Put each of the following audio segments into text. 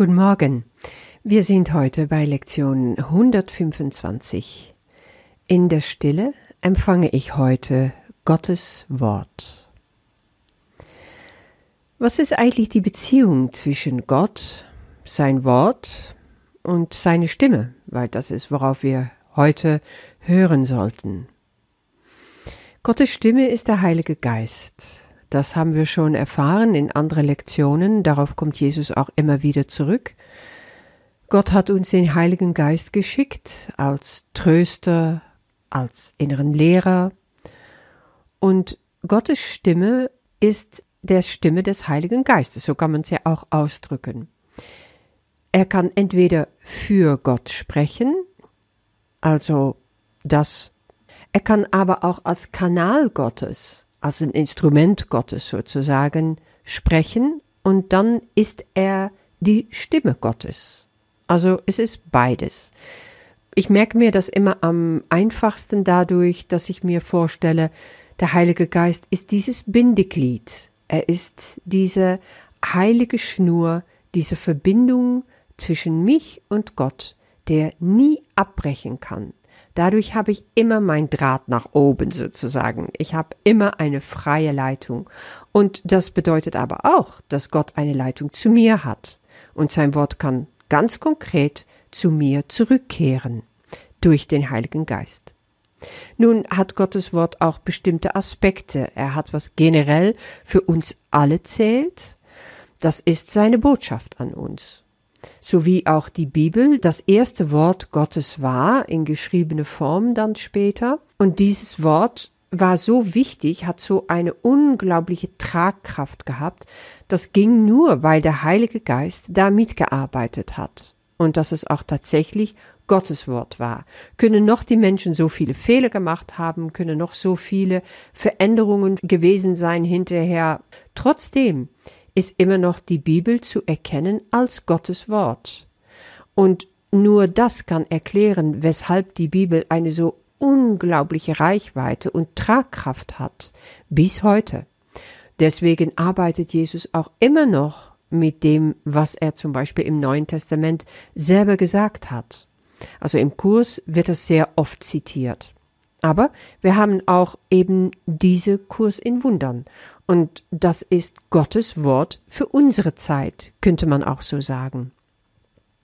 Guten Morgen. Wir sind heute bei Lektion 125. In der Stille empfange ich heute Gottes Wort. Was ist eigentlich die Beziehung zwischen Gott, sein Wort und seine Stimme? Weil das ist, worauf wir heute hören sollten. Gottes Stimme ist der Heilige Geist. Das haben wir schon erfahren in anderen Lektionen, darauf kommt Jesus auch immer wieder zurück. Gott hat uns den Heiligen Geist geschickt als Tröster, als inneren Lehrer. Und Gottes Stimme ist der Stimme des Heiligen Geistes, so kann man es ja auch ausdrücken. Er kann entweder für Gott sprechen, also das, er kann aber auch als Kanal Gottes als ein Instrument Gottes sozusagen sprechen und dann ist er die Stimme Gottes. Also es ist beides. Ich merke mir das immer am einfachsten dadurch, dass ich mir vorstelle, der Heilige Geist ist dieses Bindeglied. Er ist diese heilige Schnur, diese Verbindung zwischen mich und Gott, der nie abbrechen kann. Dadurch habe ich immer mein Draht nach oben sozusagen. Ich habe immer eine freie Leitung. Und das bedeutet aber auch, dass Gott eine Leitung zu mir hat. Und sein Wort kann ganz konkret zu mir zurückkehren durch den Heiligen Geist. Nun hat Gottes Wort auch bestimmte Aspekte. Er hat was generell für uns alle zählt. Das ist seine Botschaft an uns sowie auch die Bibel das erste Wort Gottes war, in geschriebene Form dann später. Und dieses Wort war so wichtig, hat so eine unglaubliche Tragkraft gehabt. Das ging nur, weil der Heilige Geist da mitgearbeitet hat. Und dass es auch tatsächlich Gottes Wort war. Können noch die Menschen so viele Fehler gemacht haben, können noch so viele Veränderungen gewesen sein hinterher. Trotzdem ist immer noch die Bibel zu erkennen als Gottes Wort. Und nur das kann erklären, weshalb die Bibel eine so unglaubliche Reichweite und Tragkraft hat bis heute. Deswegen arbeitet Jesus auch immer noch mit dem, was er zum Beispiel im Neuen Testament selber gesagt hat. Also im Kurs wird es sehr oft zitiert. Aber wir haben auch eben diese Kurs in Wundern. Und das ist Gottes Wort für unsere Zeit, könnte man auch so sagen.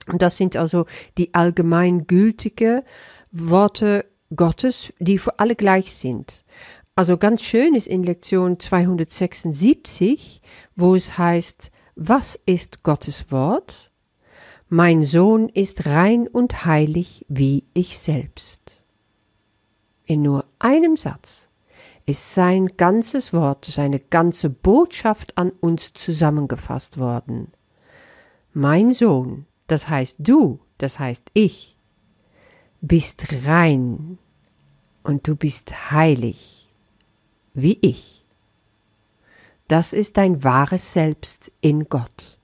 Und das sind also die allgemeingültige Worte Gottes, die für alle gleich sind. Also ganz schön ist in Lektion 276, wo es heißt, was ist Gottes Wort? Mein Sohn ist rein und heilig wie ich selbst. In nur einem Satz ist sein ganzes Wort, seine ganze Botschaft an uns zusammengefasst worden. Mein Sohn, das heißt du, das heißt ich, bist rein und du bist heilig, wie ich. Das ist dein wahres Selbst in Gott.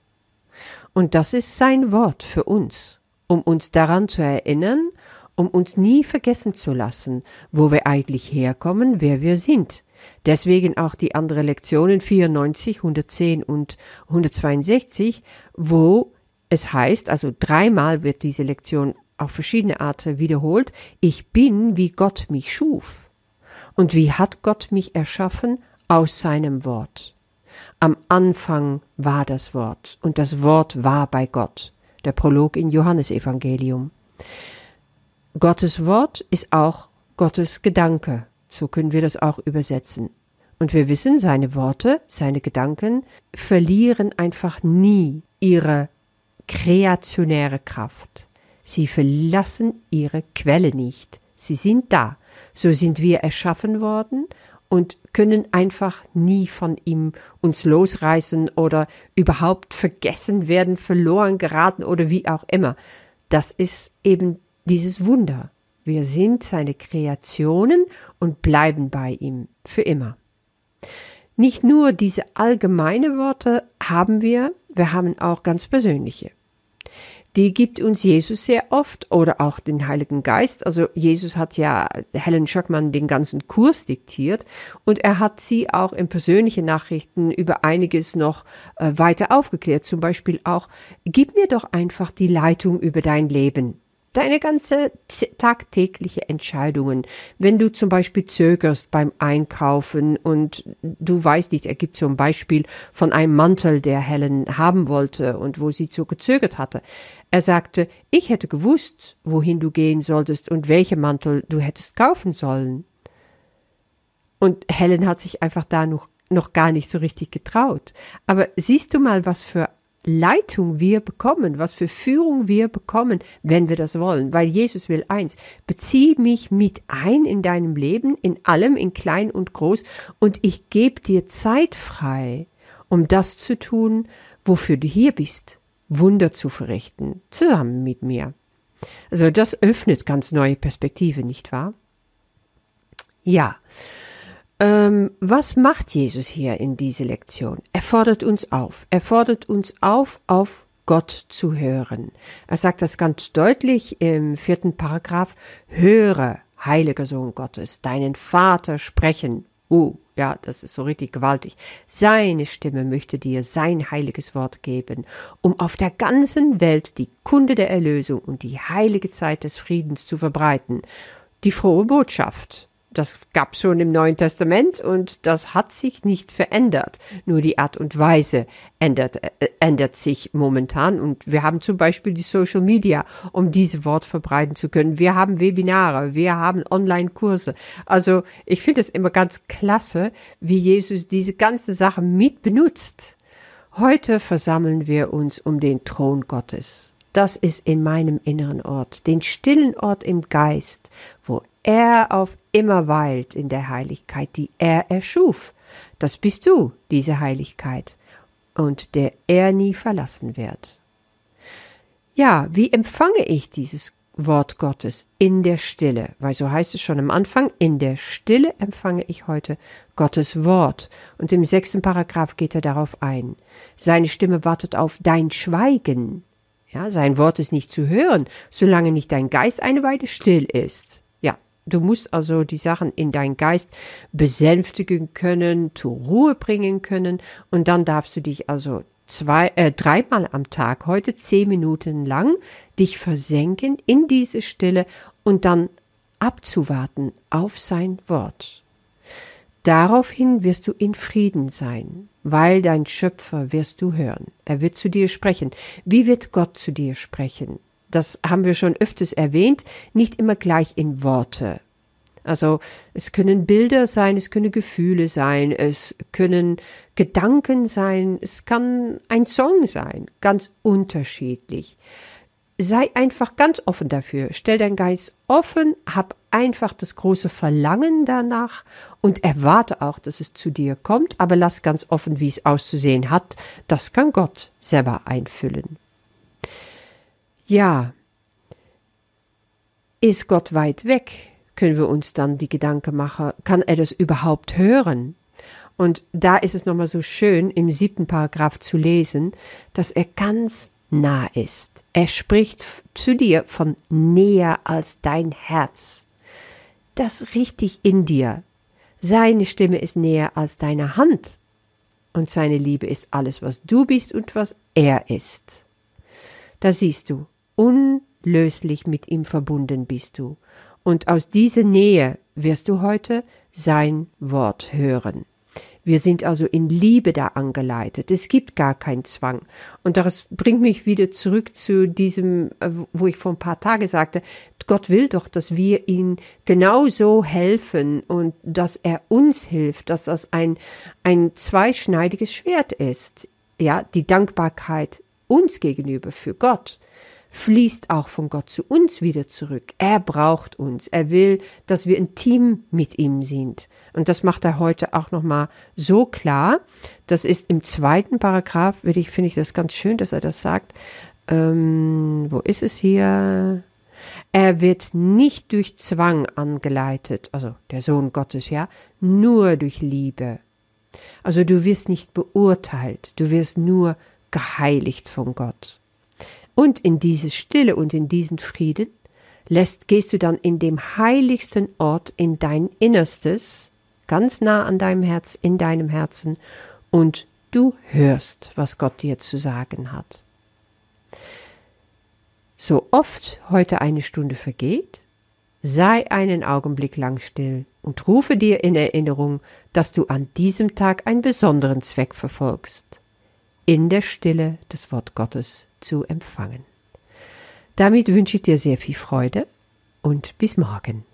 Und das ist sein Wort für uns, um uns daran zu erinnern um uns nie vergessen zu lassen, wo wir eigentlich herkommen, wer wir sind. Deswegen auch die anderen Lektionen 94, 110 und 162, wo es heißt, also dreimal wird diese Lektion auf verschiedene Arten wiederholt, ich bin, wie Gott mich schuf. Und wie hat Gott mich erschaffen? Aus seinem Wort. Am Anfang war das Wort und das Wort war bei Gott. Der Prolog in Johannesevangelium. Gottes Wort ist auch Gottes Gedanke. So können wir das auch übersetzen. Und wir wissen, seine Worte, seine Gedanken verlieren einfach nie ihre kreationäre Kraft. Sie verlassen ihre Quelle nicht. Sie sind da. So sind wir erschaffen worden und können einfach nie von ihm uns losreißen oder überhaupt vergessen werden, verloren geraten oder wie auch immer. Das ist eben dieses Wunder. Wir sind seine Kreationen und bleiben bei ihm für immer. Nicht nur diese allgemeine Worte haben wir, wir haben auch ganz persönliche. die gibt uns Jesus sehr oft oder auch den Heiligen Geist. Also Jesus hat ja Helen Schöckmann den ganzen Kurs diktiert und er hat sie auch in persönlichen Nachrichten über einiges noch äh, weiter aufgeklärt. Zum Beispiel auch, gib mir doch einfach die Leitung über dein Leben deine ganze tagtägliche Entscheidungen. Wenn du zum Beispiel zögerst beim Einkaufen und du weißt nicht, er gibt ein Beispiel von einem Mantel, der Helen haben wollte und wo sie so gezögert hatte. Er sagte, ich hätte gewusst, wohin du gehen solltest und welche Mantel du hättest kaufen sollen. Und Helen hat sich einfach da noch, noch gar nicht so richtig getraut. Aber siehst du mal, was für Leitung wir bekommen, was für Führung wir bekommen, wenn wir das wollen. Weil Jesus will eins, bezieh mich mit ein in deinem Leben, in allem, in klein und groß, und ich gebe dir Zeit frei, um das zu tun, wofür du hier bist, Wunder zu verrichten, zusammen mit mir. Also das öffnet ganz neue Perspektive, nicht wahr? Ja. Ähm, was macht Jesus hier in dieser Lektion? Er fordert uns auf. Er fordert uns auf, auf Gott zu hören. Er sagt das ganz deutlich im vierten Paragraph. Höre, heiliger Sohn Gottes, deinen Vater sprechen. Uh, ja, das ist so richtig gewaltig. Seine Stimme möchte dir sein heiliges Wort geben, um auf der ganzen Welt die Kunde der Erlösung und die heilige Zeit des Friedens zu verbreiten. Die frohe Botschaft das gab schon im Neuen Testament und das hat sich nicht verändert. Nur die Art und Weise ändert, äh, ändert sich momentan und wir haben zum Beispiel die Social Media, um diese Wort verbreiten zu können. Wir haben Webinare, wir haben Online-Kurse. Also ich finde es immer ganz klasse, wie Jesus diese ganze Sache mit benutzt. Heute versammeln wir uns um den Thron Gottes. Das ist in meinem inneren Ort, den stillen Ort im Geist, wo er auf immer weilt in der Heiligkeit, die er erschuf. Das bist du, diese Heiligkeit, und der er nie verlassen wird. Ja, wie empfange ich dieses Wort Gottes in der Stille? Weil so heißt es schon am Anfang, in der Stille empfange ich heute Gottes Wort. Und im sechsten Paragraph geht er darauf ein. Seine Stimme wartet auf dein Schweigen. Ja, sein Wort ist nicht zu hören, solange nicht dein Geist eine Weile still ist. Du musst also die Sachen in deinen Geist besänftigen können, zur Ruhe bringen können und dann darfst du dich also zwei, äh, dreimal am Tag, heute zehn Minuten lang, dich versenken in diese Stille und dann abzuwarten auf sein Wort. Daraufhin wirst du in Frieden sein, weil dein Schöpfer wirst du hören. Er wird zu dir sprechen. Wie wird Gott zu dir sprechen? Das haben wir schon öfters erwähnt, nicht immer gleich in Worte. Also es können Bilder sein, es können Gefühle sein, es können Gedanken sein, es kann ein Song sein, ganz unterschiedlich. Sei einfach ganz offen dafür, stell dein Geist offen, hab einfach das große Verlangen danach und erwarte auch, dass es zu dir kommt, aber lass ganz offen, wie es auszusehen hat. Das kann Gott selber einfüllen. Ja, ist Gott weit weg? Können wir uns dann die Gedanken machen, kann er das überhaupt hören? Und da ist es nochmal so schön, im siebten Paragraph zu lesen, dass er ganz nah ist. Er spricht zu dir von näher als dein Herz. Das richtig in dir. Seine Stimme ist näher als deine Hand. Und seine Liebe ist alles, was du bist und was er ist. Da siehst du, unlöslich mit ihm verbunden bist du. Und aus dieser Nähe wirst du heute sein Wort hören. Wir sind also in Liebe da angeleitet. Es gibt gar keinen Zwang. Und das bringt mich wieder zurück zu diesem, äh, wo ich vor ein paar Tagen sagte, Gott will doch, dass wir ihm genauso helfen und dass er uns hilft, dass das ein, ein zweischneidiges Schwert ist. Ja, die Dankbarkeit uns gegenüber für Gott fließt auch von Gott zu uns wieder zurück. Er braucht uns. Er will, dass wir ein Team mit ihm sind. Und das macht er heute auch nochmal so klar. Das ist im zweiten Paragraph, finde ich, finde ich das ganz schön, dass er das sagt. Ähm, wo ist es hier? Er wird nicht durch Zwang angeleitet, also der Sohn Gottes, ja, nur durch Liebe. Also du wirst nicht beurteilt, du wirst nur geheiligt von Gott. Und in diese Stille und in diesen Frieden lässt, gehst du dann in dem heiligsten Ort in dein Innerstes, ganz nah an deinem Herz, in deinem Herzen, und du hörst, was Gott dir zu sagen hat. So oft heute eine Stunde vergeht, sei einen Augenblick lang still und rufe dir in Erinnerung, dass du an diesem Tag einen besonderen Zweck verfolgst, in der Stille das Wort Gottes zu empfangen. Damit wünsche ich dir sehr viel Freude und bis morgen.